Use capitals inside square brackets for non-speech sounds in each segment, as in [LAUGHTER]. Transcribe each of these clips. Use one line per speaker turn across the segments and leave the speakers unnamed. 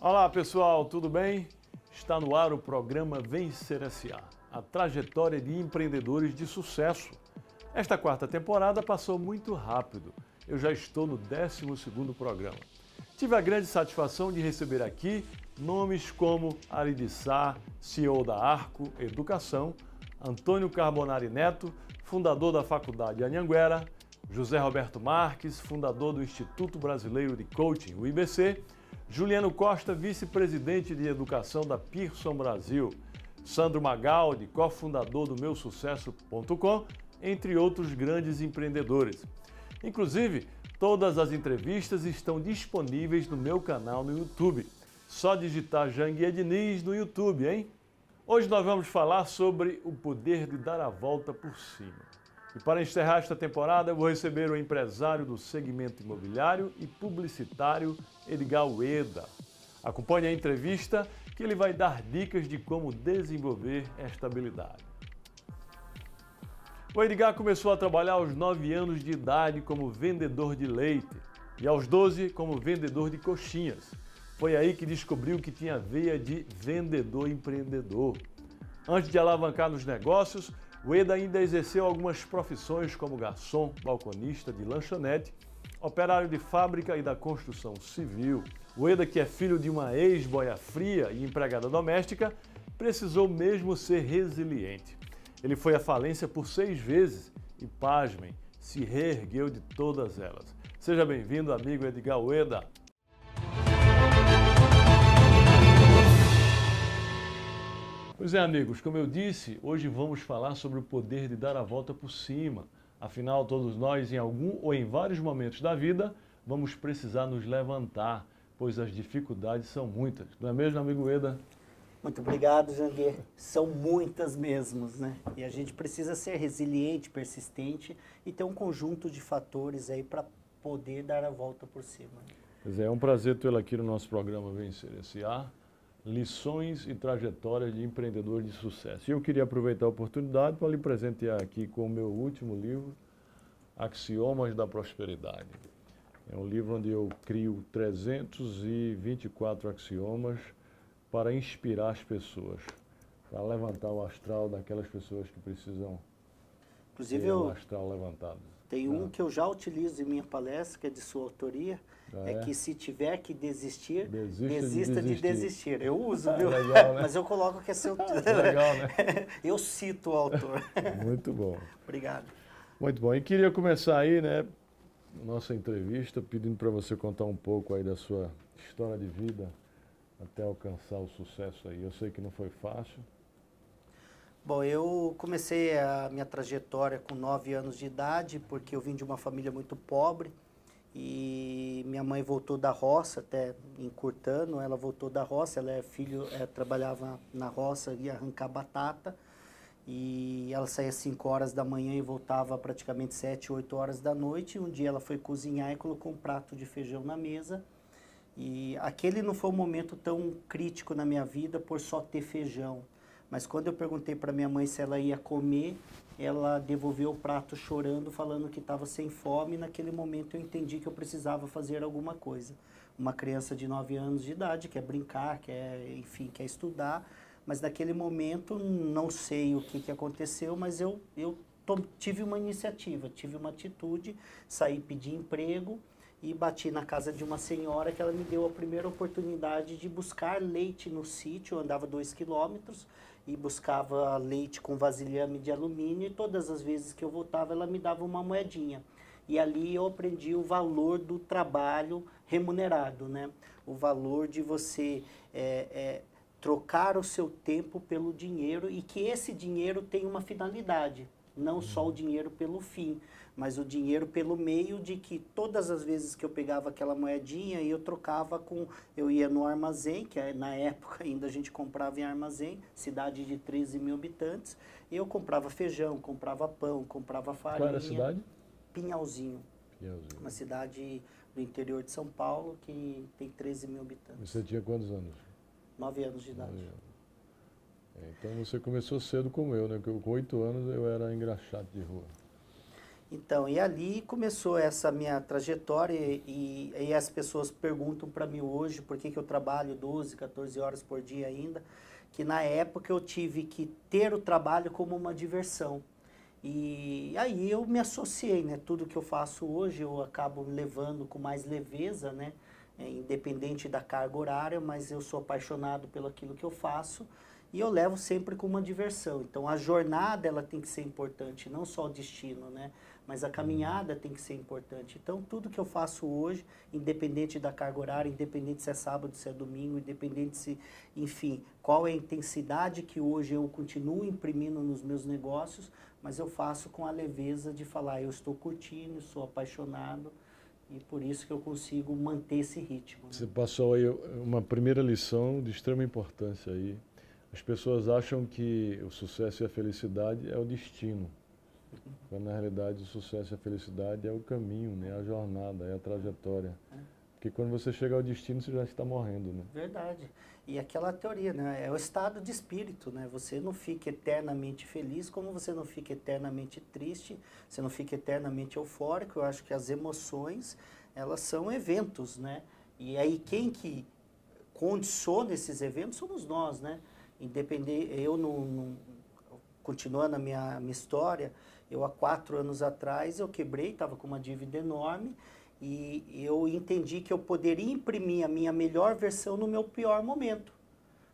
Olá pessoal, tudo bem? Está no ar o programa Vencer SA, a trajetória de empreendedores de sucesso. Esta quarta temporada passou muito rápido. Eu já estou no 12º programa. Tive a grande satisfação de receber aqui nomes como Ari Sá, CEO da Arco Educação, Antônio Carbonari Neto, fundador da Faculdade Anhanguera, José Roberto Marques, fundador do Instituto Brasileiro de Coaching, o IBC, Juliano Costa, vice-presidente de educação da Pearson Brasil, Sandro Magaldi, cofundador do meusucesso.com, entre outros grandes empreendedores. Inclusive, todas as entrevistas estão disponíveis no meu canal no YouTube. Só digitar Janguia Diniz no YouTube, hein? Hoje nós vamos falar sobre o poder de dar a volta por cima. E para encerrar esta temporada, eu vou receber o empresário do segmento imobiliário e publicitário, Edgar Ueda. Acompanhe a entrevista que ele vai dar dicas de como desenvolver esta habilidade. O Edgar começou a trabalhar aos 9 anos de idade como vendedor de leite e aos 12 como vendedor de coxinhas. Foi aí que descobriu que tinha veia de vendedor empreendedor. Antes de alavancar nos negócios, o Eda ainda exerceu algumas profissões como garçom, balconista de lanchonete, operário de fábrica e da construção civil. O Eda, que é filho de uma ex-boia fria e empregada doméstica, precisou mesmo ser resiliente. Ele foi à falência por seis vezes e, pasmem, se reergueu de todas elas. Seja bem-vindo, amigo Edgar Ueda. Pois é, amigos, como eu disse, hoje vamos falar sobre o poder de dar a volta por cima. Afinal, todos nós, em algum ou em vários momentos da vida, vamos precisar nos levantar, pois as dificuldades são muitas. Não é mesmo, amigo Eda?
Muito obrigado, Janguê. São muitas mesmo, né? E a gente precisa ser resiliente, persistente e ter um conjunto de fatores aí para poder dar a volta por cima.
Pois é, é um prazer tê-lo aqui no nosso programa Vencer S.A lições e trajetórias de empreendedores de sucesso. E eu queria aproveitar a oportunidade para lhe presentear aqui com o meu último livro, Axiomas da Prosperidade. É um livro onde eu crio 324 axiomas para inspirar as pessoas, para levantar o astral daquelas pessoas que precisam
Inclusive,
ter
eu,
o astral levantado.
Tem um que eu já utilizo em minha palestra, que é de sua autoria, ah, é? é? que se tiver que desistir, desista, desista de, desistir. de, desistir. Eu uso, [LAUGHS] viu? Legal, né? Mas eu coloco que é seu... [LAUGHS] Legal, né? [LAUGHS] eu cito o autor.
Muito bom.
Obrigado.
Muito bom. E queria começar aí, né, nossa entrevista, pedindo para você contar um pouco aí da sua história de vida até alcançar o sucesso aí. Eu sei que não foi fácil,
Bom, eu comecei a minha trajetória com 9 anos de idade, porque eu vim de uma família muito pobre e minha mãe voltou da roça, até encurtando, ela voltou da roça, ela é filho, é, trabalhava na roça, ia arrancar batata e ela saía às 5 horas da manhã e voltava praticamente 7, 8 horas da noite. Um dia ela foi cozinhar e colocou um prato de feijão na mesa. E aquele não foi um momento tão crítico na minha vida por só ter feijão mas quando eu perguntei para minha mãe se ela ia comer, ela devolveu o prato chorando, falando que estava sem fome. Naquele momento eu entendi que eu precisava fazer alguma coisa. Uma criança de 9 anos de idade quer brincar, quer, enfim, quer estudar, mas naquele momento não sei o que, que aconteceu, mas eu, eu tive uma iniciativa, tive uma atitude, saí pedir emprego e bati na casa de uma senhora que ela me deu a primeira oportunidade de buscar leite no sítio, eu andava dois quilômetros e buscava leite com vasilhame de alumínio e todas as vezes que eu voltava ela me dava uma moedinha. E ali eu aprendi o valor do trabalho remunerado, né? O valor de você é, é, trocar o seu tempo pelo dinheiro e que esse dinheiro tem uma finalidade, não só o dinheiro pelo fim mas o dinheiro pelo meio de que todas as vezes que eu pegava aquela moedinha e eu trocava com, eu ia no armazém, que é, na época ainda a gente comprava em armazém, cidade de 13 mil habitantes, e eu comprava feijão, comprava pão, comprava farinha.
Qual era a cidade?
Pinhalzinho. Pinhalzinho. Uma cidade do interior de São Paulo que tem 13 mil habitantes.
Você tinha quantos anos?
Nove anos de idade. Anos.
É, então você começou cedo como eu, né? Porque com oito anos eu era engraxado de rua.
Então, e ali começou essa minha trajetória e, e as pessoas perguntam para mim hoje por que, que eu trabalho 12, 14 horas por dia ainda, que na época eu tive que ter o trabalho como uma diversão. E aí eu me associei, né? Tudo que eu faço hoje eu acabo levando com mais leveza, né? É, independente da carga horária, mas eu sou apaixonado pelo aquilo que eu faço e eu levo sempre com uma diversão. Então a jornada ela tem que ser importante, não só o destino, né? Mas a caminhada tem que ser importante. Então tudo que eu faço hoje, independente da carga horária, independente se é sábado, se é domingo, independente se, enfim, qual é a intensidade que hoje eu continuo imprimindo nos meus negócios, mas eu faço com a leveza de falar, eu estou curtindo, sou apaixonado e por isso que eu consigo manter esse ritmo. Né?
Você passou aí uma primeira lição de extrema importância aí. As pessoas acham que o sucesso e a felicidade é o destino, quando na realidade o sucesso e a felicidade é o caminho, né? a jornada, é a trajetória. É. Porque quando você chega ao destino, você já está morrendo, né?
Verdade. E aquela teoria, né? É o estado de espírito, né? Você não fica eternamente feliz, como você não fica eternamente triste, você não fica eternamente eufórico. Eu acho que as emoções, elas são eventos, né? E aí quem que condiciona esses eventos somos nós, né? Independente, eu não, não continuando a minha, minha história, eu há quatro anos atrás eu quebrei, estava com uma dívida enorme e eu entendi que eu poderia imprimir a minha melhor versão no meu pior momento.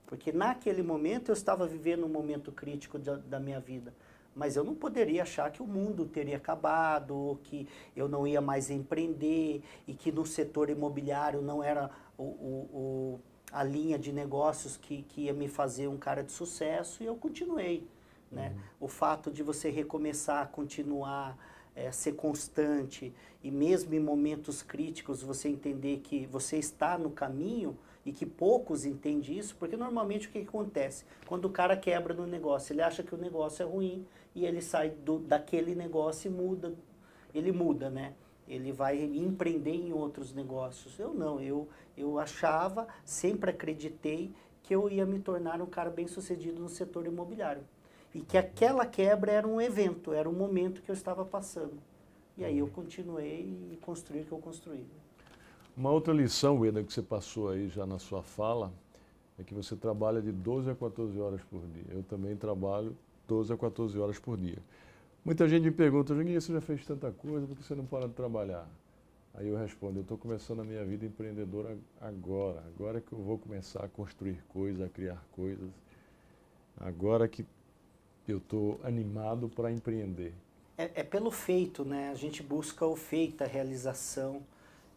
Porque naquele momento eu estava vivendo um momento crítico da, da minha vida. Mas eu não poderia achar que o mundo teria acabado, ou que eu não ia mais empreender, e que no setor imobiliário não era o, o, o a linha de negócios que, que ia me fazer um cara de sucesso, e eu continuei. Né? Uhum. O fato de você recomeçar, continuar, é, ser constante e mesmo em momentos críticos você entender que você está no caminho e que poucos entendem isso, porque normalmente o que, que acontece? Quando o cara quebra no negócio, ele acha que o negócio é ruim e ele sai do, daquele negócio e muda, ele muda, né? Ele vai empreender em outros negócios. Eu não, eu, eu achava, sempre acreditei que eu ia me tornar um cara bem sucedido no setor imobiliário. E que aquela quebra era um evento, era um momento que eu estava passando. E aí eu continuei e construí o que eu construí.
Uma outra lição, Eda, que você passou aí já na sua fala, é que você trabalha de 12 a 14 horas por dia. Eu também trabalho 12 a 14 horas por dia. Muita gente me pergunta, Juninho, você já fez tanta coisa, por que você não para de trabalhar? Aí eu respondo, eu estou começando a minha vida empreendedora agora. Agora que eu vou começar a construir coisas, a criar coisas. Agora que eu estou animado para empreender?
É, é, pelo feito, né? A gente busca o feito, a realização.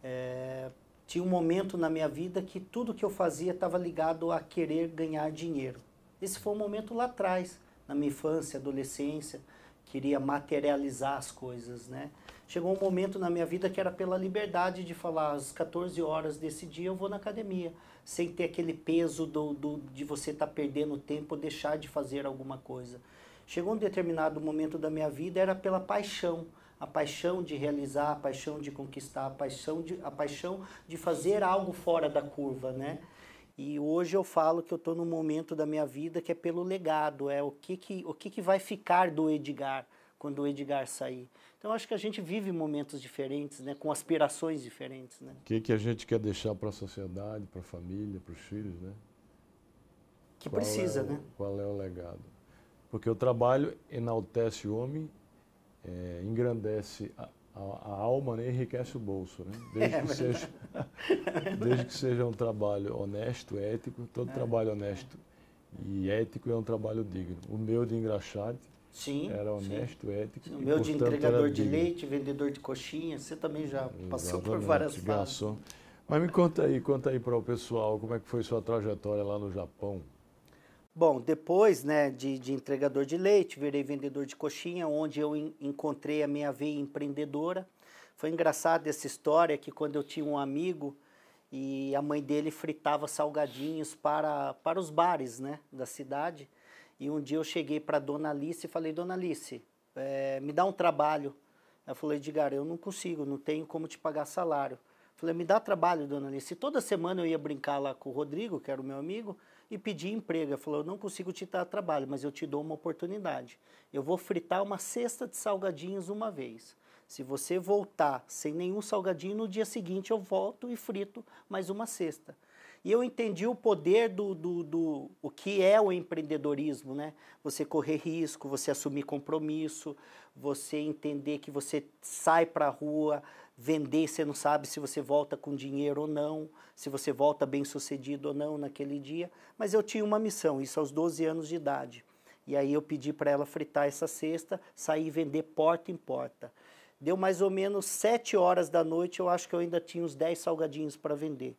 É, tinha um momento na minha vida que tudo que eu fazia estava ligado a querer ganhar dinheiro. Esse foi um momento lá atrás, na minha infância, adolescência, queria materializar as coisas, né? Chegou um momento na minha vida que era pela liberdade de falar, às 14 horas desse dia eu vou na academia, sem ter aquele peso do, do de você estar tá perdendo tempo, deixar de fazer alguma coisa. Chegou um determinado momento da minha vida, era pela paixão. A paixão de realizar, a paixão de conquistar, a paixão de, a paixão de fazer algo fora da curva, né? E hoje eu falo que eu estou num momento da minha vida que é pelo legado, é o que, que, o que, que vai ficar do Edgar quando o Edgar sair. Então acho que a gente vive momentos diferentes, né, com aspirações diferentes, né?
O que, que a gente quer deixar para a sociedade, para a família, para os filhos, né?
Que qual precisa,
é
o, né?
Qual é o legado? Porque o trabalho enaltece o homem, é, engrandece a, a, a, alma né, enriquece o bolso. Né? [LAUGHS] Desde, é, que seja, [LAUGHS] desde que seja um trabalho honesto, ético, todo é, trabalho honesto e ético é um trabalho digno. O meu de engraxate sim, era honesto, sim. ético.
Sim, o meu de entregador de leite, vendedor de coxinha, você também já
Exatamente,
passou por várias
fases. Mas me conta aí, conta aí para o pessoal como é que foi sua trajetória lá no Japão.
Bom, depois né, de, de, entregador de leite, virei vendedor de coxinha, onde eu encontrei a minha veia empreendedora. Foi engraçado essa história que quando eu tinha um amigo e a mãe dele fritava salgadinhos para, para os bares né, da cidade. E um dia eu cheguei para Dona Alice e falei, Dona Alice, é, me dá um trabalho. Ela falou, Edgar, eu não consigo, não tenho como te pagar salário. falei, me dá trabalho, Dona Alice. E toda semana eu ia brincar lá com o Rodrigo, que era o meu amigo, e pedi emprego. Ele falou: Eu não consigo te dar trabalho, mas eu te dou uma oportunidade. Eu vou fritar uma cesta de salgadinhos uma vez. Se você voltar sem nenhum salgadinho, no dia seguinte eu volto e frito mais uma cesta. E eu entendi o poder do, do, do, o que é o empreendedorismo, né? Você correr risco, você assumir compromisso, você entender que você sai para a rua vender, você não sabe se você volta com dinheiro ou não, se você volta bem sucedido ou não naquele dia. Mas eu tinha uma missão, isso aos 12 anos de idade. E aí eu pedi para ela fritar essa cesta, sair e vender porta em porta. Deu mais ou menos sete horas da noite, eu acho que eu ainda tinha uns 10 salgadinhos para vender.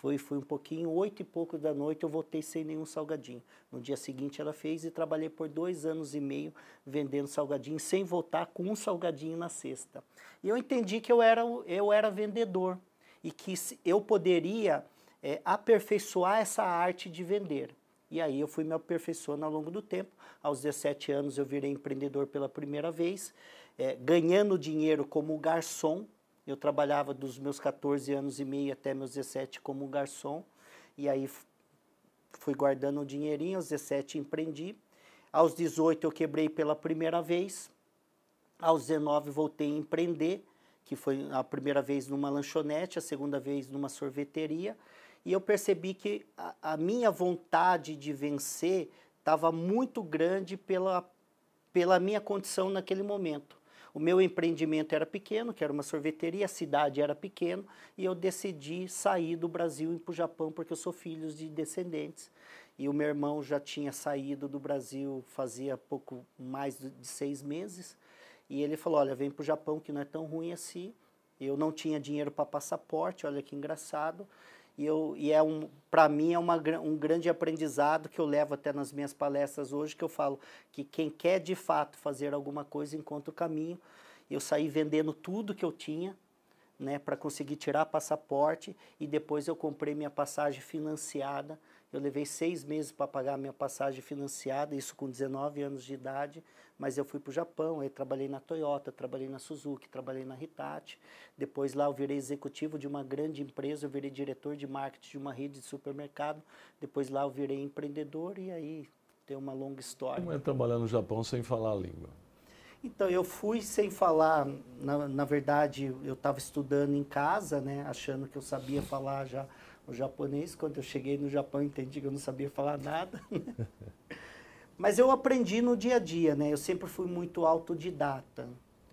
Foi, foi um pouquinho, oito e pouco da noite, eu voltei sem nenhum salgadinho. No dia seguinte ela fez e trabalhei por dois anos e meio vendendo salgadinho, sem voltar com um salgadinho na cesta. E eu entendi que eu era, eu era vendedor e que eu poderia é, aperfeiçoar essa arte de vender. E aí eu fui me aperfeiçoando ao longo do tempo. Aos 17 anos eu virei empreendedor pela primeira vez, é, ganhando dinheiro como garçom, eu trabalhava dos meus 14 anos e meio até meus 17 como garçom. E aí fui guardando um dinheirinho, aos 17 empreendi. Aos 18 eu quebrei pela primeira vez. Aos 19 voltei a empreender, que foi a primeira vez numa lanchonete, a segunda vez numa sorveteria. E eu percebi que a, a minha vontade de vencer estava muito grande pela, pela minha condição naquele momento. O meu empreendimento era pequeno, que era uma sorveteria, a cidade era pequena, e eu decidi sair do Brasil e ir para o Japão, porque eu sou filho de descendentes. E o meu irmão já tinha saído do Brasil fazia pouco mais de seis meses. E ele falou: Olha, vem para o Japão, que não é tão ruim assim. Eu não tinha dinheiro para passaporte, olha que engraçado. E, eu, e é um, para mim é uma, um grande aprendizado que eu levo até nas minhas palestras hoje, que eu falo que quem quer de fato fazer alguma coisa encontra o caminho. Eu saí vendendo tudo que eu tinha, né, para conseguir tirar passaporte e depois eu comprei minha passagem financiada eu levei seis meses para pagar a minha passagem financiada, isso com 19 anos de idade, mas eu fui para o Japão, aí trabalhei na Toyota, trabalhei na Suzuki, trabalhei na Hitachi. Depois lá eu virei executivo de uma grande empresa, eu virei diretor de marketing de uma rede de supermercado. Depois lá eu virei empreendedor e aí tem uma longa história.
Como é trabalhar no Japão sem falar a língua?
Então, eu fui sem falar, na, na verdade, eu estava estudando em casa, né, achando que eu sabia falar já o japonês. Quando eu cheguei no Japão, entendi que eu não sabia falar nada. Né? [LAUGHS] Mas eu aprendi no dia a dia, né? Eu sempre fui muito autodidata.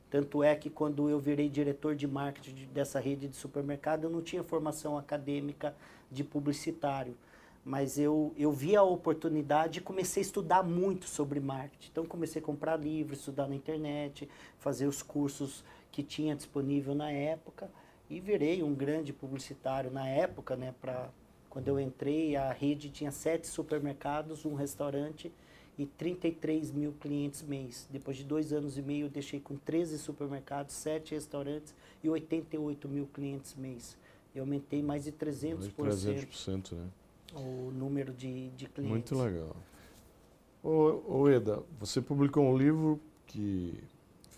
Tanto é que quando eu virei diretor de marketing dessa rede de supermercado, eu não tinha formação acadêmica de publicitário. Mas eu, eu vi a oportunidade e comecei a estudar muito sobre marketing. Então, comecei a comprar livros, estudar na internet, fazer os cursos que tinha disponível na época e virei um grande publicitário na época, né? Pra, quando eu entrei, a rede tinha sete supermercados, um restaurante e 33 mil clientes mês. Depois de dois anos e meio, eu deixei com 13 supermercados, sete restaurantes e 88 mil clientes mês. Eu aumentei mais de 300%, mais de 300% né? o número de, de clientes.
Muito legal. Ô, ô Eda, você publicou um livro que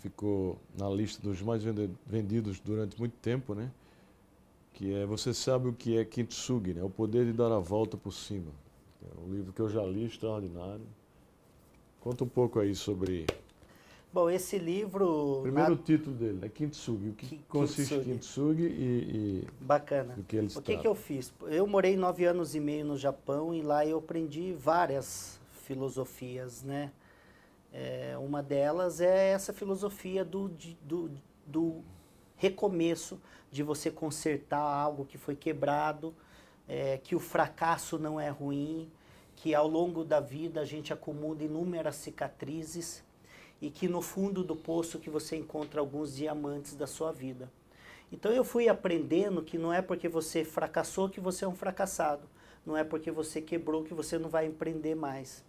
ficou na lista dos mais vendidos durante muito tempo, né? Que é Você Sabe o que é Kintsugi, né? O Poder de Dar a Volta por Cima. É um livro que eu já li, extraordinário. Conta um pouco aí sobre...
Bom, esse livro...
Primeiro na... título dele, né? Kintsugi. O que K consiste Kintsugi, Kintsugi e,
e... Bacana.
O que eles
O que, que eu fiz? Eu morei nove anos e meio no Japão e lá eu aprendi várias filosofias, né? É, uma delas é essa filosofia do, do, do recomeço, de você consertar algo que foi quebrado, é, que o fracasso não é ruim, que ao longo da vida a gente acumula inúmeras cicatrizes e que no fundo do poço que você encontra alguns diamantes da sua vida. Então eu fui aprendendo que não é porque você fracassou que você é um fracassado, não é porque você quebrou que você não vai empreender mais.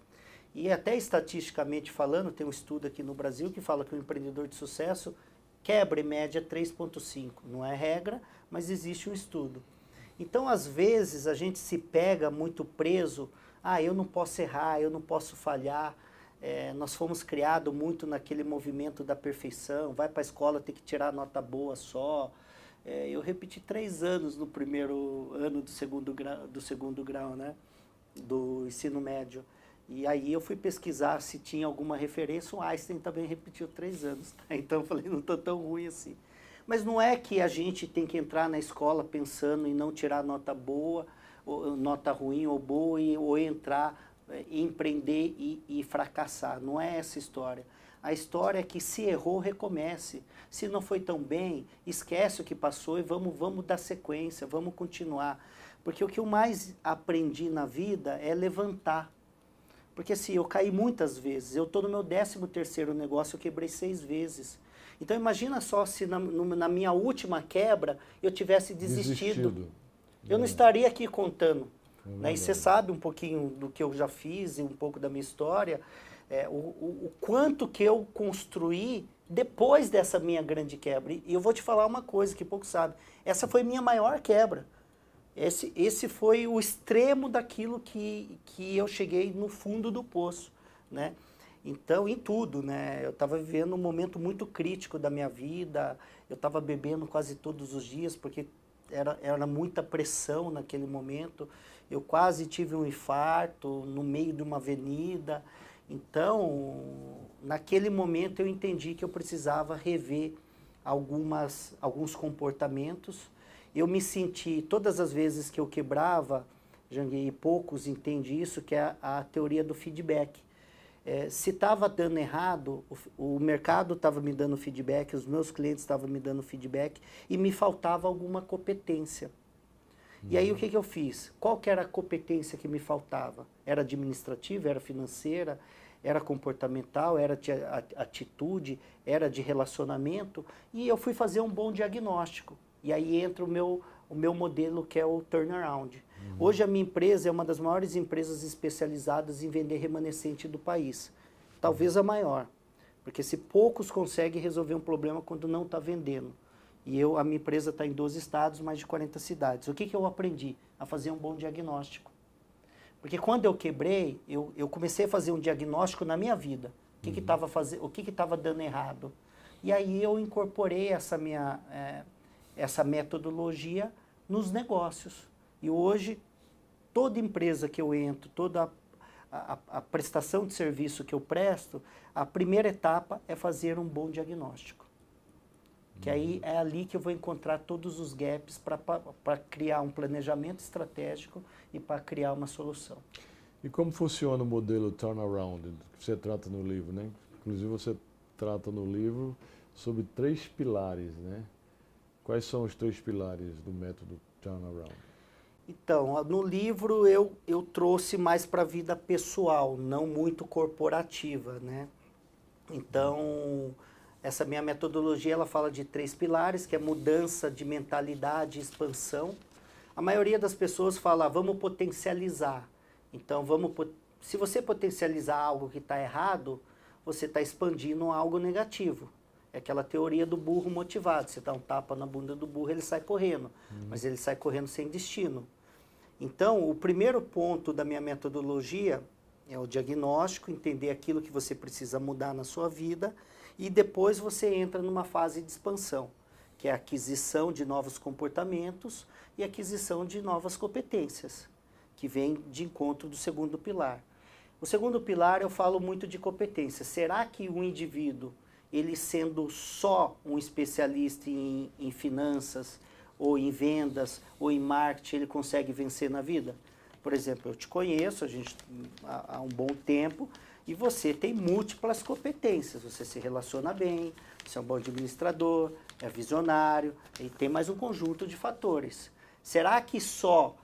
E até estatisticamente falando, tem um estudo aqui no Brasil que fala que o empreendedor de sucesso quebra em média 3,5. Não é regra, mas existe um estudo. Então, às vezes, a gente se pega muito preso, ah, eu não posso errar, eu não posso falhar. É, nós fomos criados muito naquele movimento da perfeição, vai para a escola, tem que tirar nota boa só. É, eu repeti três anos no primeiro ano do segundo grau, do segundo grau né, do ensino médio. E aí eu fui pesquisar se tinha alguma referência, o Einstein também repetiu três anos. [LAUGHS] Então eu falei, não estou tão ruim assim. Mas não é que a gente tem que entrar na escola pensando em não tirar nota boa, ou, nota ruim ou boa, e, ou entrar, é, empreender e, e fracassar. Não é essa história. A história é que se errou, recomece. Se não foi tão bem, esquece o que passou e vamos, vamos dar sequência, vamos continuar. Porque o que eu mais aprendi na vida é levantar. Porque assim, eu caí muitas vezes. Eu estou no meu 13 terceiro negócio, eu quebrei seis vezes. Então imagina só se na, na minha última quebra eu tivesse desistido. desistido. Eu não estaria aqui contando. É né? E você sabe um pouquinho do que eu já fiz e um pouco da minha história. É, o, o, o quanto que eu construí depois dessa minha grande quebra. E eu vou te falar uma coisa que pouco sabe. Essa foi minha maior quebra. Esse, esse foi o extremo daquilo que, que eu cheguei no fundo do poço, né? Então, em tudo, né? Eu estava vivendo um momento muito crítico da minha vida, eu estava bebendo quase todos os dias, porque era, era muita pressão naquele momento. Eu quase tive um infarto no meio de uma avenida. Então, naquele momento eu entendi que eu precisava rever algumas, alguns comportamentos. Eu me senti, todas as vezes que eu quebrava, Janguei, e poucos entendem isso, que é a, a teoria do feedback é, se estava dando errado, o, o mercado estava me dando feedback, os meus clientes estavam me dando feedback e me faltava alguma competência. Uhum. E aí o que, que eu fiz? Qual que era a competência que me faltava? Era administrativa, era financeira, era comportamental, era de atitude, era de relacionamento, e eu fui fazer um bom diagnóstico. E aí entra o meu, o meu modelo que é o turnaround. Uhum. Hoje a minha empresa é uma das maiores empresas especializadas em vender remanescente do país. Talvez a maior. Porque se poucos conseguem resolver um problema quando não está vendendo. E eu, a minha empresa está em 12 estados, mais de 40 cidades. O que, que eu aprendi? A fazer um bom diagnóstico. Porque quando eu quebrei, eu, eu comecei a fazer um diagnóstico na minha vida. O que uhum. estava que estava dando errado. E aí eu incorporei essa minha é, essa metodologia nos negócios. E hoje, toda empresa que eu entro, toda a, a, a, prestação de serviço que eu presto, a primeira etapa é fazer um bom diagnóstico. Que aí é ali que eu vou encontrar todos os gaps para criar um planejamento estratégico e para criar uma solução.
E como funciona o modelo turnaround que você trata no livro, né? Inclusive você trata no livro sobre três pilares, né? Quais são os três pilares do método turnaround?
Então, no livro eu, eu trouxe mais para a vida pessoal, não muito corporativa, né? Então, essa minha metodologia ela fala de três pilares, que é mudança de mentalidade e expansão. A maioria das pessoas fala, ah, vamos potencializar. Então, vamos se você potencializar algo que está errado, você está expandindo algo negativo. É aquela teoria do burro motivado. Você dá um tapa na bunda do burro, ele sai correndo. Uhum. Mas ele sai correndo sem destino. Então, o primeiro ponto da minha metodologia é o diagnóstico, entender aquilo que você precisa mudar na sua vida. E depois você entra numa fase de expansão, que é a aquisição de novos comportamentos e aquisição de novas competências, que vem de encontro do segundo pilar. O segundo pilar eu falo muito de competência. Será que o indivíduo ele sendo só um especialista em, em finanças, ou em vendas, ou em marketing, ele consegue vencer na vida? Por exemplo, eu te conheço, a gente há, há um bom tempo, e você tem múltiplas competências. Você se relaciona bem, você é um bom administrador, é visionário, e tem mais um conjunto de fatores. Será que só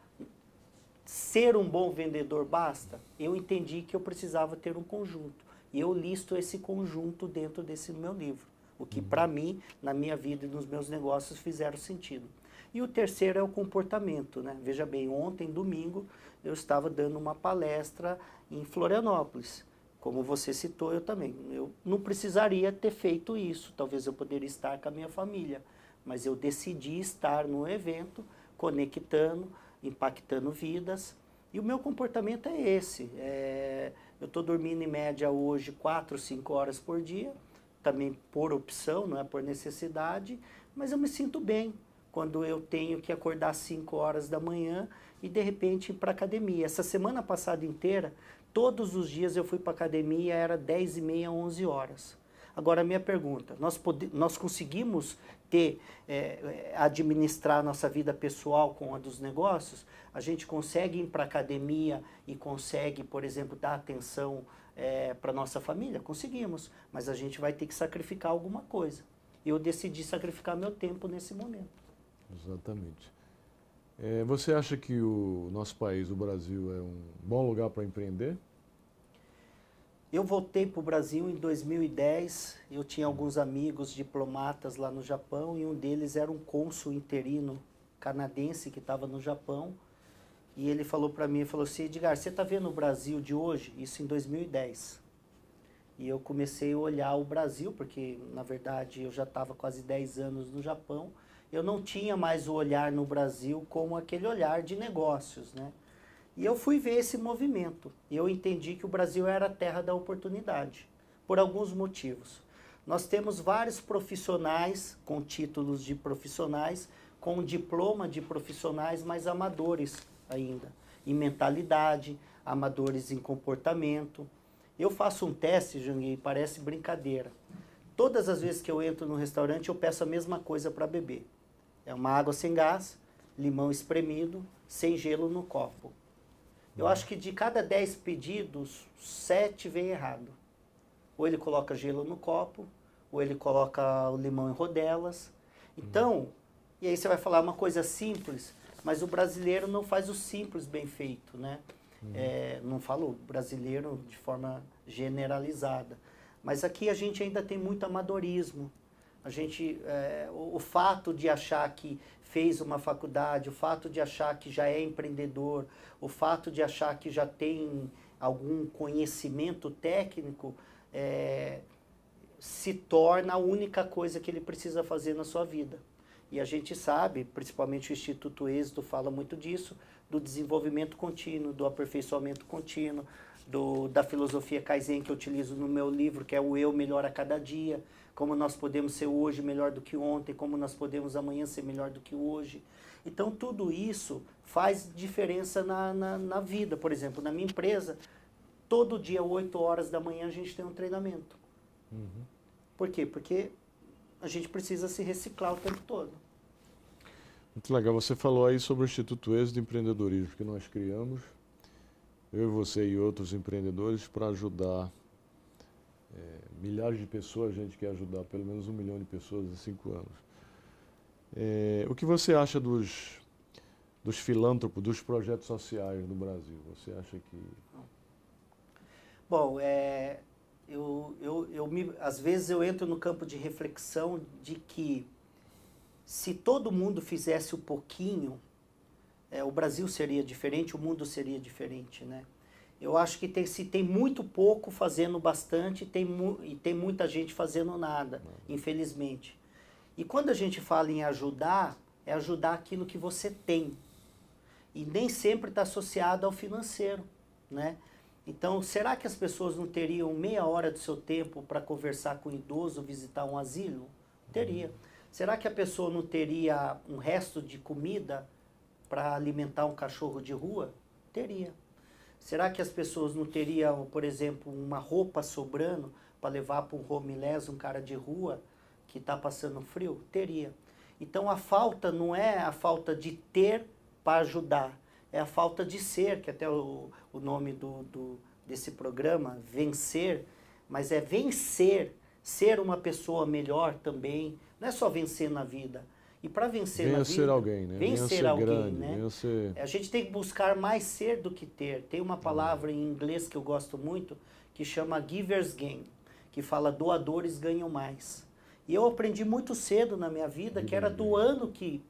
ser um bom vendedor basta? Eu entendi que eu precisava ter um conjunto. E eu listo esse conjunto dentro desse meu livro, o que para uhum. mim, na minha vida e nos meus negócios fizeram sentido. E o terceiro é o comportamento, né? Veja bem, ontem, domingo, eu estava dando uma palestra em Florianópolis. Como você citou, eu também. Eu não precisaria ter feito isso, talvez eu poderia estar com a minha família, mas eu decidi estar no evento, conectando, impactando vidas. E o meu comportamento é esse. É eu estou dormindo em média hoje 4, 5 horas por dia, também por opção, não é por necessidade, mas eu me sinto bem, quando eu tenho que acordar às 5 horas da manhã e de repente ir para academia. Essa semana passada inteira, todos os dias eu fui para academia, era 10 e meia, 11 horas. Agora, minha pergunta, nós, nós conseguimos ter, é, administrar a nossa vida pessoal com a dos negócios? A gente consegue ir para academia e consegue, por exemplo, dar atenção é, para nossa família? Conseguimos, mas a gente vai ter que sacrificar alguma coisa. Eu decidi sacrificar meu tempo nesse momento.
Exatamente. É, você acha que o nosso país, o Brasil, é um bom lugar para empreender?
Eu voltei para o Brasil em 2010. Eu tinha alguns amigos diplomatas lá no Japão e um deles era um cônsul interino canadense que estava no Japão. E ele falou para mim, falou assim, Edgar, você está vendo o Brasil de hoje? Isso em 2010. E eu comecei a olhar o Brasil, porque na verdade eu já estava quase 10 anos no Japão. Eu não tinha mais o olhar no Brasil como aquele olhar de negócios, né? E eu fui ver esse movimento. E eu entendi que o Brasil era a terra da oportunidade, por alguns motivos. Nós temos vários profissionais com títulos de profissionais, com diploma de profissionais, mas amadores ainda, em mentalidade, amadores em comportamento. Eu faço um teste, Janguei, parece brincadeira. Todas as vezes que eu entro no restaurante, eu peço a mesma coisa para beber. É uma água sem gás, limão espremido, sem gelo no copo. Eu acho que de cada 10 pedidos, 7 vem errado. Ou ele coloca gelo no copo, ou ele coloca o limão em rodelas. Então, e aí você vai falar uma coisa simples, mas o brasileiro não faz o simples bem feito, né? Uhum. É, não falo brasileiro de forma generalizada. Mas aqui a gente ainda tem muito amadorismo. A gente, é, o, o, fato de achar que fez uma faculdade, o fato de achar que já é empreendedor, o fato de achar que já tem algum conhecimento técnico, é, se torna a única coisa que ele precisa fazer na sua vida. E a gente sabe, principalmente o Instituto Êxito fala muito disso, do desenvolvimento contínuo, do aperfeiçoamento contínuo, do, da filosofia Kaizen que eu utilizo no meu livro, que é o eu melhor a cada dia, como nós podemos ser hoje melhor do que ontem, como nós podemos amanhã ser melhor do que hoje. Então, tudo isso faz diferença na, na, na vida. Por exemplo, na minha empresa, todo dia, 8 horas da manhã, a gente tem um treinamento. Uhum. Por quê? Porque a gente precisa se reciclar o tempo todo.
Muito legal. Você falou aí sobre o Instituto Êxito de Empreendedorismo que nós criamos eu e você e outros empreendedores para ajudar milhares de pessoas, a gente quer ajudar pelo menos um milhão de pessoas em cinco anos. É, o que você acha dos, dos filântropos, dos projetos sociais no Brasil? Você acha que...
Bom, é, eu, eu, eu me, às vezes eu entro no campo de reflexão de que se todo mundo fizesse um pouquinho, é, o Brasil seria diferente, o mundo seria diferente, né? Eu acho que tem, se tem muito pouco fazendo bastante tem mu, e tem muita gente fazendo nada, infelizmente. E quando a gente fala em ajudar, é ajudar aquilo que você tem. E nem sempre está associado ao financeiro, né? Então, será que as pessoas não teriam meia hora do seu tempo para conversar com um idoso, visitar um asilo? Teria. Será que a pessoa não teria um resto de comida para alimentar um cachorro de rua? Teria. Será que as pessoas não teriam, por exemplo, uma roupa sobrando para levar para um homeless, um cara de rua que está passando frio? Teria. Então a falta não é a falta de ter para ajudar, é a falta de ser, que até o, o nome do, do, desse programa, vencer, mas é vencer, ser uma pessoa melhor também, não é só vencer na vida, e para vencer
Venha
na vida,
alguém, né?
vencer
ser
alguém,
grande,
né?
Ser...
A gente tem que buscar mais ser do que ter. Tem uma palavra em inglês que eu gosto muito que chama givers gain, que fala doadores ganham mais. E eu aprendi muito cedo na minha vida que era doando que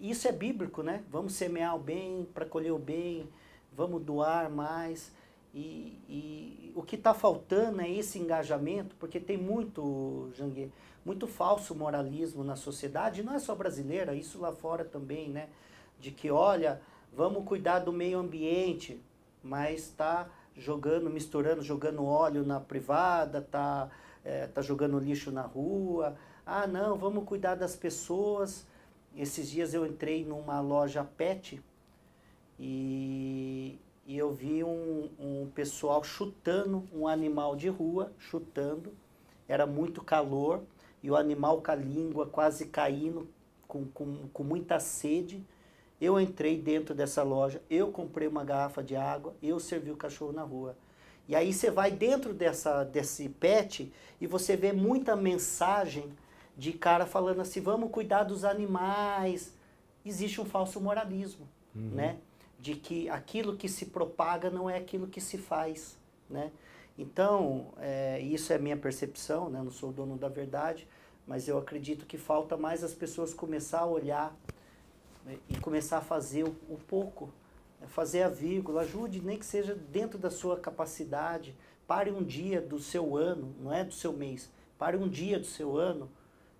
isso é bíblico, né? Vamos semear o bem para colher o bem, vamos doar mais. E, e o que está faltando é esse engajamento, porque tem muito, Janguê, muito falso moralismo na sociedade, não é só brasileira, isso lá fora também, né? De que, olha, vamos cuidar do meio ambiente, mas está jogando, misturando, jogando óleo na privada, está é, tá jogando lixo na rua. Ah, não, vamos cuidar das pessoas, esses dias eu entrei numa loja pet e, e eu vi um, um pessoal chutando um animal de rua, chutando. Era muito calor e o animal com a língua quase caindo, com, com, com muita sede. Eu entrei dentro dessa loja, eu comprei uma garrafa de água, eu servi o cachorro na rua. E aí você vai dentro dessa, desse pet e você vê muita mensagem de cara falando assim, vamos cuidar dos animais. Existe um falso moralismo, uhum. né? De que aquilo que se propaga não é aquilo que se faz, né? Então, é, isso é minha percepção, né? não sou dono da verdade, mas eu acredito que falta mais as pessoas começar a olhar né? e começar a fazer o, o pouco, né? fazer a vírgula, ajude, nem que seja dentro da sua capacidade. Pare um dia do seu ano, não é do seu mês, pare um dia do seu ano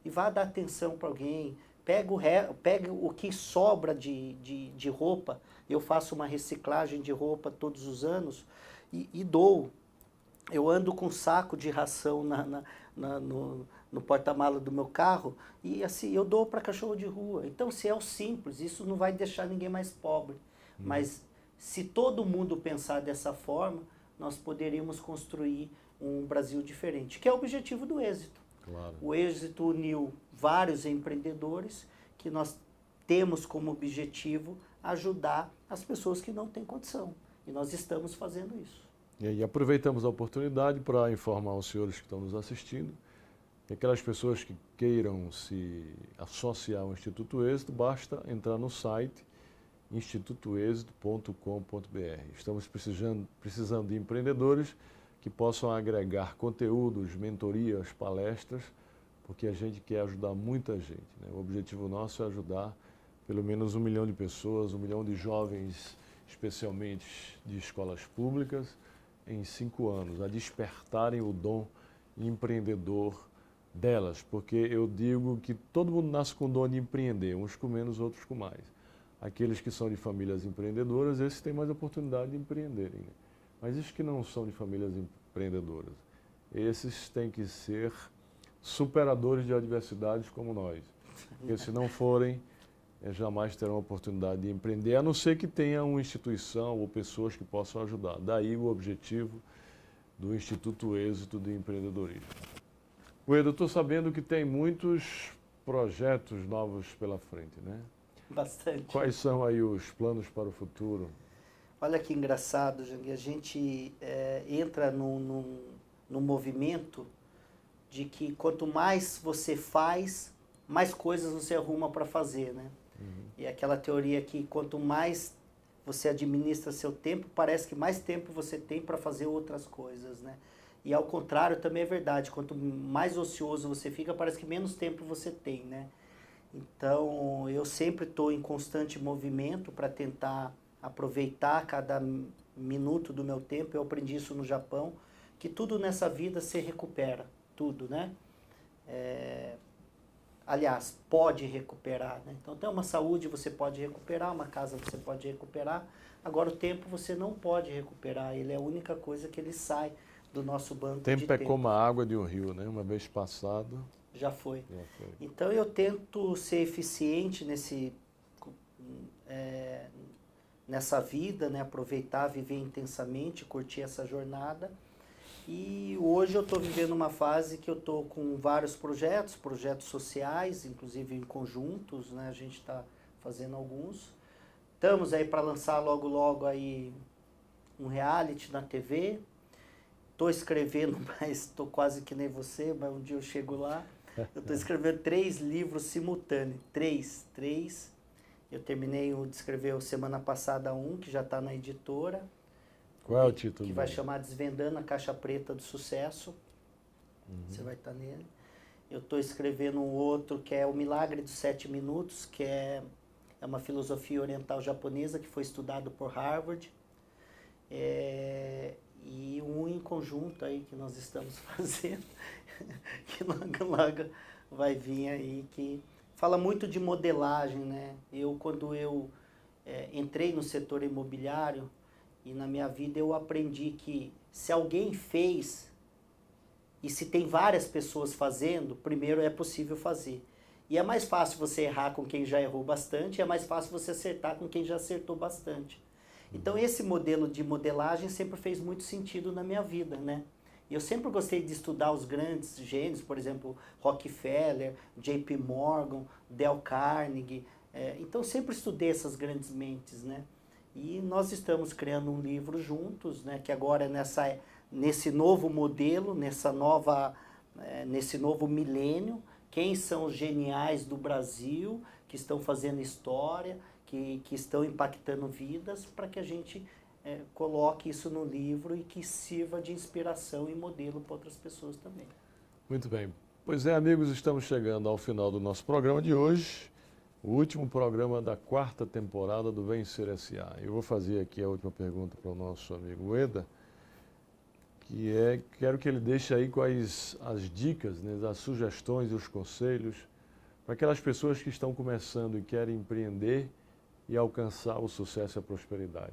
e vá dar atenção para alguém. Pega o, re, pega o que sobra de, de, de roupa. Eu faço uma reciclagem de roupa todos os anos e, e dou. Eu ando com um saco de ração na, na, na no, no porta-mala do meu carro e assim eu dou para cachorro de rua. Então, se é o simples, isso não vai deixar ninguém mais pobre. Hum. Mas se todo mundo pensar dessa forma, nós poderíamos construir um Brasil diferente, que é o objetivo do êxito. Claro. O êxito uniu vários empreendedores que nós temos como objetivo ajudar as pessoas que não têm condição. E nós estamos fazendo isso.
E aí aproveitamos a oportunidade para informar os senhores que estão nos assistindo que aquelas pessoas que queiram se associar ao Instituto Êxito, basta entrar no site institutoexito.com.br. Estamos precisando, precisando de empreendedores que possam agregar conteúdos, mentorias, palestras, porque a gente quer ajudar muita gente. Né? O objetivo nosso é ajudar pelo menos um milhão de pessoas, um milhão de jovens, especialmente de escolas públicas, em cinco anos, a despertarem o dom empreendedor delas, porque eu digo que todo mundo nasce com o dom de empreender, uns com menos, outros com mais. Aqueles que são de famílias empreendedoras, esses têm mais oportunidade de empreenderem. Né? Mas os que não são de famílias empreendedoras, esses têm que ser superadores de adversidades como nós. Porque se não forem, jamais terão a oportunidade de empreender, a não ser que tenha uma instituição ou pessoas que possam ajudar. Daí o objetivo do Instituto Êxito de Empreendedorismo. O Edu, estou sabendo que tem muitos projetos novos pela frente, né?
Bastante.
Quais são aí os planos para o futuro?
Olha que engraçado, Jang, a gente é, entra num, num, num movimento de que quanto mais você faz, mais coisas você arruma para fazer, né? Uhum. E aquela teoria que quanto mais você administra seu tempo, parece que mais tempo você tem para fazer outras coisas, né? E ao contrário também é verdade, quanto mais ocioso você fica, parece que menos tempo você tem, né? Então, eu sempre estou em constante movimento para tentar aproveitar cada minuto do meu tempo. Eu aprendi isso no Japão, que tudo nessa vida se recupera, tudo, né? É, aliás, pode recuperar, né? Então, tem uma saúde você pode recuperar, uma casa você pode recuperar. Agora, o tempo você não pode recuperar. Ele é a única coisa que ele sai do nosso banco
tempo
de
tempo. Tempo é como a água de um rio, né? Uma vez passado...
Já foi. Já foi. Então, eu tento ser eficiente nesse... É, nessa vida, né? aproveitar, viver intensamente, curtir essa jornada. E hoje eu estou vivendo uma fase que eu estou com vários projetos, projetos sociais, inclusive em conjuntos, né? a gente está fazendo alguns. Estamos aí para lançar logo logo aí um reality na TV. Estou escrevendo, [LAUGHS] mas estou quase que nem você, mas um dia eu chego lá. Eu estou escrevendo três livros simultâneos, três, três eu terminei de escrever semana passada um, que já está na editora.
Qual é o título?
Que vai chamar Desvendando a Caixa Preta do Sucesso. Uhum. Você vai estar nele. Eu estou escrevendo um outro que é O Milagre dos Sete Minutos, que é, é uma filosofia oriental japonesa que foi estudado por Harvard. É, e um em conjunto aí que nós estamos [LAUGHS] fazendo, que logo, logo vai vir aí, que fala muito de modelagem, né? Eu, quando eu é, entrei no setor imobiliário e na minha vida eu aprendi que se alguém fez e se tem várias pessoas fazendo, primeiro é possível fazer. E é mais fácil você errar com quem já errou bastante, é mais fácil você acertar com quem já acertou bastante. Então esse modelo de modelagem sempre fez muito sentido na minha vida, né? Eu sempre gostei de estudar os grandes gênios, por exemplo, Rockefeller, JP Morgan, Dale Carnegie. É, então sempre estudei essas grandes mentes, né? E nós estamos criando um livro juntos, né? Que agora é nessa, nesse novo modelo, nessa nova, é, nesse novo milênio, quem são os geniais do Brasil que estão fazendo história, que, que estão impactando vidas, para que a gente é, coloque isso no livro e que sirva de inspiração e modelo para outras pessoas também.
Muito bem. Pois é, amigos, estamos chegando ao final do nosso programa de hoje, o último programa da quarta temporada do Vencer S.A. Eu vou fazer aqui a última pergunta para o nosso amigo Eda que é, quero que ele deixe aí quais as dicas, né, as sugestões e os conselhos para aquelas pessoas que estão começando e querem empreender e alcançar o sucesso e a prosperidade.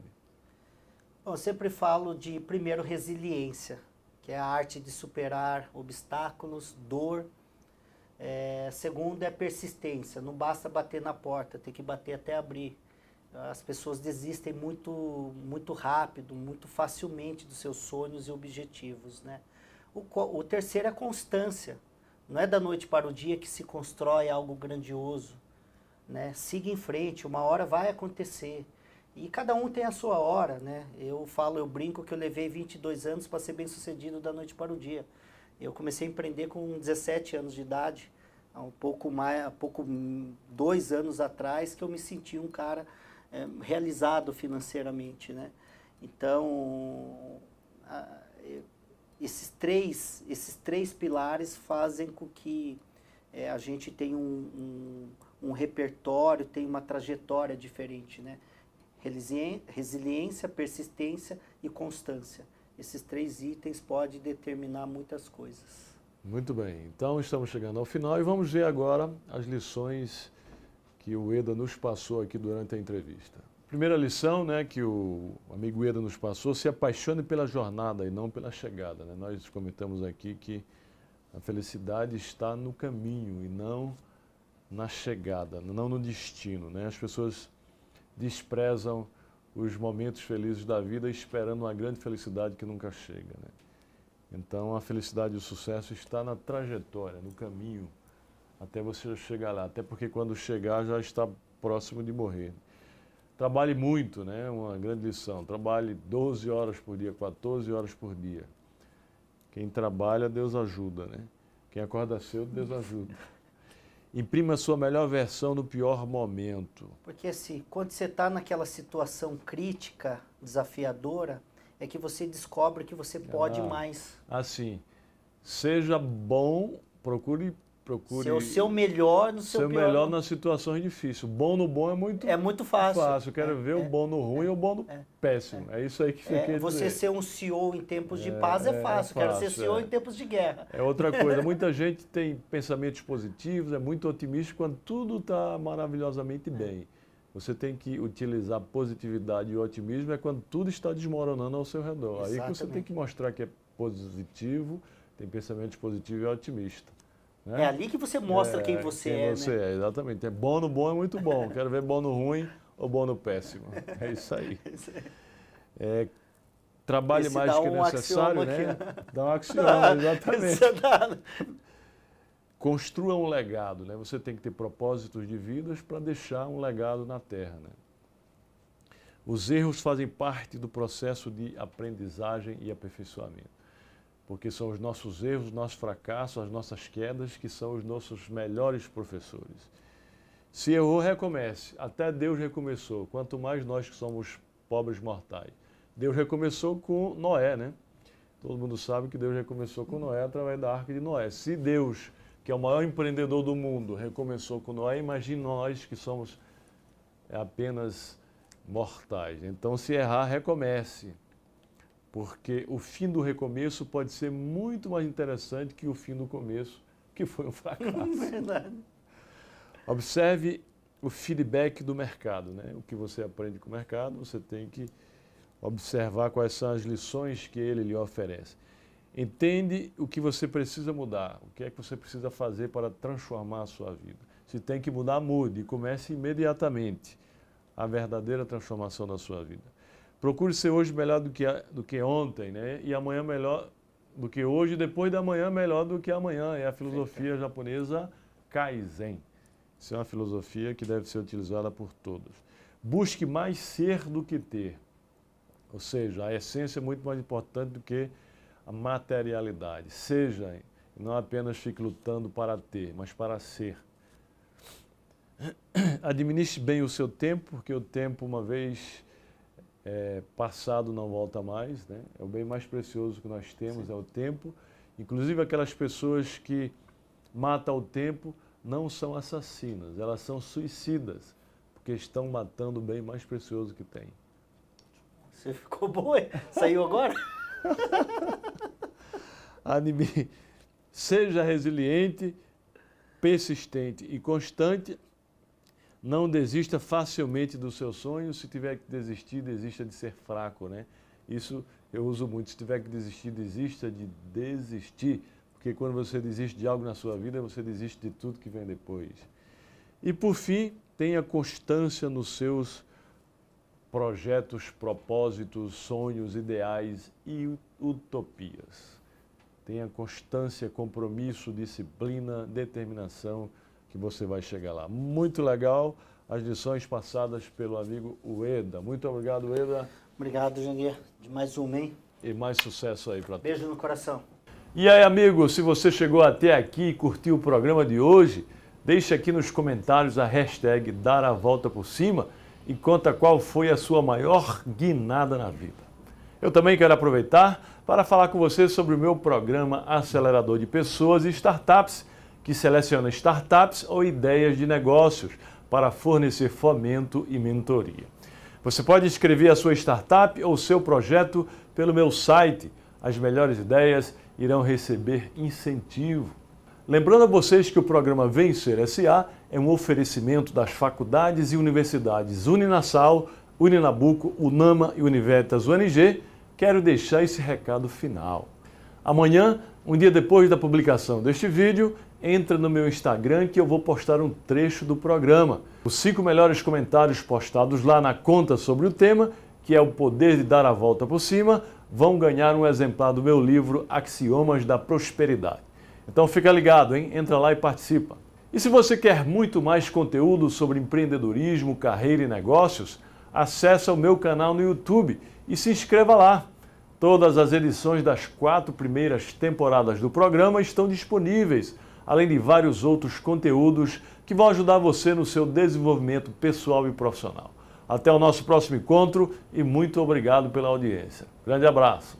Bom, eu sempre falo de, primeiro, resiliência, que é a arte de superar obstáculos, dor. É, segundo, é persistência, não basta bater na porta, tem que bater até abrir as pessoas desistem muito, muito rápido, muito facilmente dos seus sonhos e objetivos, né? O, o terceiro é constância. Não é da noite para o dia que se constrói algo grandioso, né? Siga em frente, uma hora vai acontecer. E cada um tem a sua hora, né? Eu falo, eu brinco que eu levei 22 anos para ser bem-sucedido da noite para o dia. Eu comecei a empreender com 17 anos de idade, há um pouco mais, há pouco dois anos atrás que eu me senti um cara é, realizado financeiramente, né? Então, a, esses três, esses três pilares fazem com que é, a gente tenha um, um, um, repertório, tenha uma trajetória diferente, né? Resiliência, persistência e constância. Esses três itens podem determinar muitas coisas.
Muito bem, então estamos chegando ao final e vamos ver agora as lições que o Eda nos passou aqui durante a entrevista. Primeira lição né, que o amigo Eda nos passou, se apaixone pela jornada e não pela chegada. Né? Nós comentamos aqui que a felicidade está no caminho e não na chegada, não no destino. Né? As pessoas desprezam os momentos felizes da vida esperando uma grande felicidade que nunca chega. Né? Então a felicidade e o sucesso está na trajetória, no caminho até você chegar lá. Até porque quando chegar já está próximo de morrer. Trabalhe muito, né? Uma grande lição. Trabalhe 12 horas por dia, 14 horas por dia. Quem trabalha, Deus ajuda, né? Quem acorda cedo, Deus ajuda. Imprima a sua melhor versão no pior momento.
Porque assim, quando você está naquela situação crítica, desafiadora, é que você descobre que você pode
ah,
mais.
Assim, seja bom, procure procure
ser o seu melhor no seu,
seu
pior.
melhor nas situações difíceis. O bom no bom é muito
é muito fácil.
fácil. Eu quero
é,
ver é, o bom no ruim
é,
e o bom no
é,
péssimo. É, isso aí que você
é,
quer
Você
dizer.
ser um CEO em tempos de paz é, fácil. Quero ser CEO em tempos de guerra.
É outra coisa. [LAUGHS] Muita gente tem pensamentos positivos, é muito otimista quando tudo está maravilhosamente bem. Você tem que utilizar positividade e otimismo é quando tudo está desmoronando ao seu redor. Exatamente. Aí você tem que mostrar que é positivo, tem pensamentos positivos e otimista.
Né? É ali que você mostra é, quem você quem
é. Você
né?
é, exatamente. É bom no bom é muito bom. Quero ver bom no ruim ou bom no péssimo. [LAUGHS] É isso aí. É, trabalhe Esse mais do que um necessário, né? Aqui. Dá um [LAUGHS] axioma, exatamente. Construa um legado, né? Você tem que ter propósitos de vidas para deixar um legado na Terra, né? Os erros fazem parte do processo de aprendizagem e aperfeiçoamento porque são os nossos erros, os nossos fracassos, as nossas quedas que são os nossos melhores professores. Se errou, recomece. Até Deus recomeçou, quanto mais nós que somos pobres mortais. Deus recomeçou com Noé, né? Todo mundo sabe que Deus recomeçou com Noé através da arca de Noé. Se Deus, que é o maior empreendedor do mundo, recomeçou com Noé, imagine nós que somos apenas mortais. Então, se errar, recomece porque o fim do recomeço pode ser muito mais interessante que o fim do começo, que foi um [LAUGHS] fracasso.
Verdade.
Observe o feedback do mercado, né? O que você aprende com o mercado, você tem que observar quais são as lições que ele lhe oferece. Entende o que você precisa mudar, o que é que você precisa fazer para transformar a sua vida. Se tem que mudar, mude e comece imediatamente a verdadeira transformação da sua vida. Procure ser hoje melhor do que, do que ontem, né? E amanhã melhor do que hoje, depois da manhã melhor do que amanhã. É a filosofia japonesa Kaizen. Isso é uma filosofia que deve ser utilizada por todos. Busque mais ser do que ter. Ou seja, a essência é muito mais importante do que a materialidade. Seja, não apenas fique lutando para ter, mas para ser. [CLEARS THROAT] Administre bem o seu tempo, porque o tempo, uma vez é, passado, não volta mais. Né? É o bem mais precioso que nós temos, Sim. é o tempo. Inclusive aquelas pessoas que matam o tempo não são assassinas, elas são suicidas, porque estão matando o bem mais precioso que tem.
Você ficou bom, hein? Saiu agora? [LAUGHS]
Anime. Seja resiliente, persistente e constante. Não desista facilmente dos seus sonhos. Se tiver que desistir, desista de ser fraco, né? Isso eu uso muito. Se tiver que desistir, desista de desistir. Porque quando você desiste de algo na sua vida, você desiste de tudo que vem depois. E por fim, tenha constância nos seus projetos, propósitos, sonhos, ideais e utopias. Tenha constância, compromisso, disciplina, determinação que você vai chegar lá. Muito legal as lições passadas pelo amigo Ueda. Muito obrigado, Ueda.
Obrigado, Janir. De mais uma, hein?
E mais sucesso aí para todos.
Beijo no coração.
E aí, amigo, se você chegou até aqui e curtiu o programa de hoje, deixe aqui nos comentários a hashtag Dar a Volta por Cima e conta qual foi a sua maior guinada na vida. Eu também quero aproveitar para falar com você sobre o meu programa Acelerador de Pessoas e Startups, que seleciona startups ou ideias de negócios para fornecer fomento e mentoria. Você pode escrever a sua startup ou seu projeto pelo meu site. As melhores ideias irão receber incentivo. Lembrando a vocês que o programa Vencer SA é um oferecimento das faculdades e universidades Uninasal, Uninabuco, Unama e Univetas UNG, quero deixar esse recado final. Amanhã, um dia depois da publicação deste vídeo, entra no meu Instagram que eu vou postar um trecho do programa. Os cinco melhores comentários postados lá na conta sobre o tema, que é o poder de dar a volta por cima, vão ganhar um exemplar do meu livro Axiomas da Prosperidade. Então fica ligado, hein? Entra lá e participa. E se você quer muito mais conteúdo sobre empreendedorismo, carreira e negócios, acesse o meu canal no YouTube e se inscreva lá. Todas as edições das quatro primeiras temporadas do programa estão disponíveis, além de vários outros conteúdos que vão ajudar você no seu desenvolvimento pessoal e profissional. Até o nosso próximo encontro e muito obrigado pela audiência. Grande abraço.